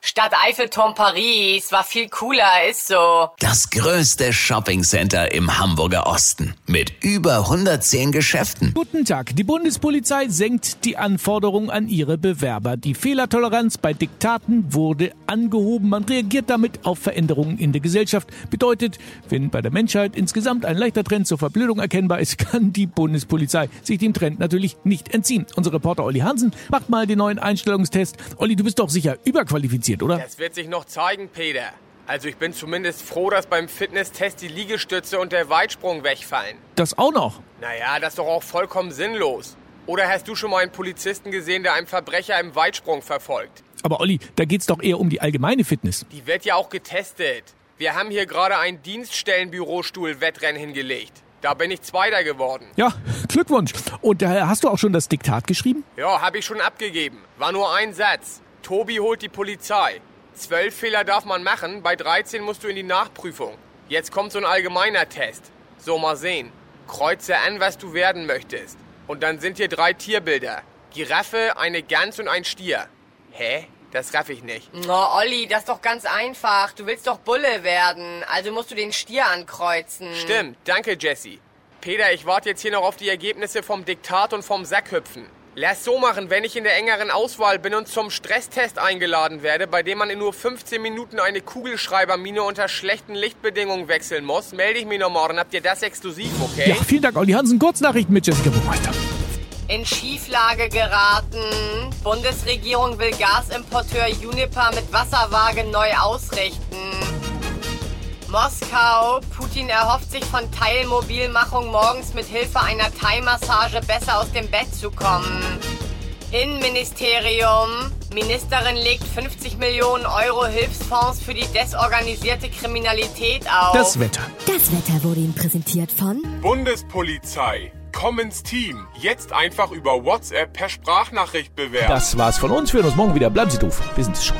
Stadt Eiffelturm Paris war viel cooler, ist so. Das größte Shoppingcenter im Hamburger Osten mit über 110 Geschäften. Guten Tag. Die Bundespolizei senkt die Anforderungen an ihre Bewerber. Die Fehlertoleranz bei Diktaten wurde angehoben. Man reagiert damit auf Veränderungen in der Gesellschaft. Bedeutet, wenn bei der Menschheit insgesamt ein leichter Trend zur Verblödung erkennbar ist, kann die Bundespolizei sich dem Trend natürlich nicht entziehen. Unser Reporter Olli Hansen macht mal den neuen Einstellungstest. Olli, du bist doch sicher überqualifiziert, oder? Das wird sich noch zeigen, Peter. Also ich bin zumindest froh, dass beim Fitnesstest die Liegestütze und der Weitsprung wegfallen. Das auch noch. Naja, das ist doch auch vollkommen sinnlos. Oder hast du schon mal einen Polizisten gesehen, der einen Verbrecher im Weitsprung verfolgt? Aber Olli, da geht's doch eher um die allgemeine Fitness. Die wird ja auch getestet. Wir haben hier gerade ein Dienststellenbürostuhl-Wettrennen hingelegt. Da bin ich Zweiter geworden. Ja, Glückwunsch. Und äh, hast du auch schon das Diktat geschrieben? Ja, habe ich schon abgegeben. War nur ein Satz. Tobi holt die Polizei. Zwölf Fehler darf man machen, bei 13 musst du in die Nachprüfung. Jetzt kommt so ein allgemeiner Test. So, mal sehen. Kreuze an, was du werden möchtest. Und dann sind hier drei Tierbilder. Giraffe, eine Gans und ein Stier. Hä? Das raff ich nicht. Na, Olli, das ist doch ganz einfach. Du willst doch Bulle werden. Also musst du den Stier ankreuzen. Stimmt, danke Jesse. Peter, ich warte jetzt hier noch auf die Ergebnisse vom Diktat und vom Sackhüpfen. Lass so machen, wenn ich in der engeren Auswahl bin und zum Stresstest eingeladen werde, bei dem man in nur 15 Minuten eine Kugelschreibermine unter schlechten Lichtbedingungen wechseln muss, melde ich mich noch morgen. Habt ihr das exklusiv, okay? Ja, vielen Dank, Olli Hansen. Kurznachrichten mit Jessica Buchmeister. In Schieflage geraten. Bundesregierung will Gasimporteur Uniper mit Wasserwaage neu ausrichten. Moskau. Putin erhofft sich von Teilmobilmachung morgens mit Hilfe einer Thai-Massage besser aus dem Bett zu kommen. Innenministerium. Ministerin legt 50 Millionen Euro Hilfsfonds für die desorganisierte Kriminalität auf. Das Wetter. Das Wetter wurde Ihnen präsentiert von Bundespolizei. Komm ins Team. Jetzt einfach über WhatsApp per Sprachnachricht bewerben. Das war's von uns. Wir hören uns morgen wieder. Bleiben Sie doof. Wir sind es schon.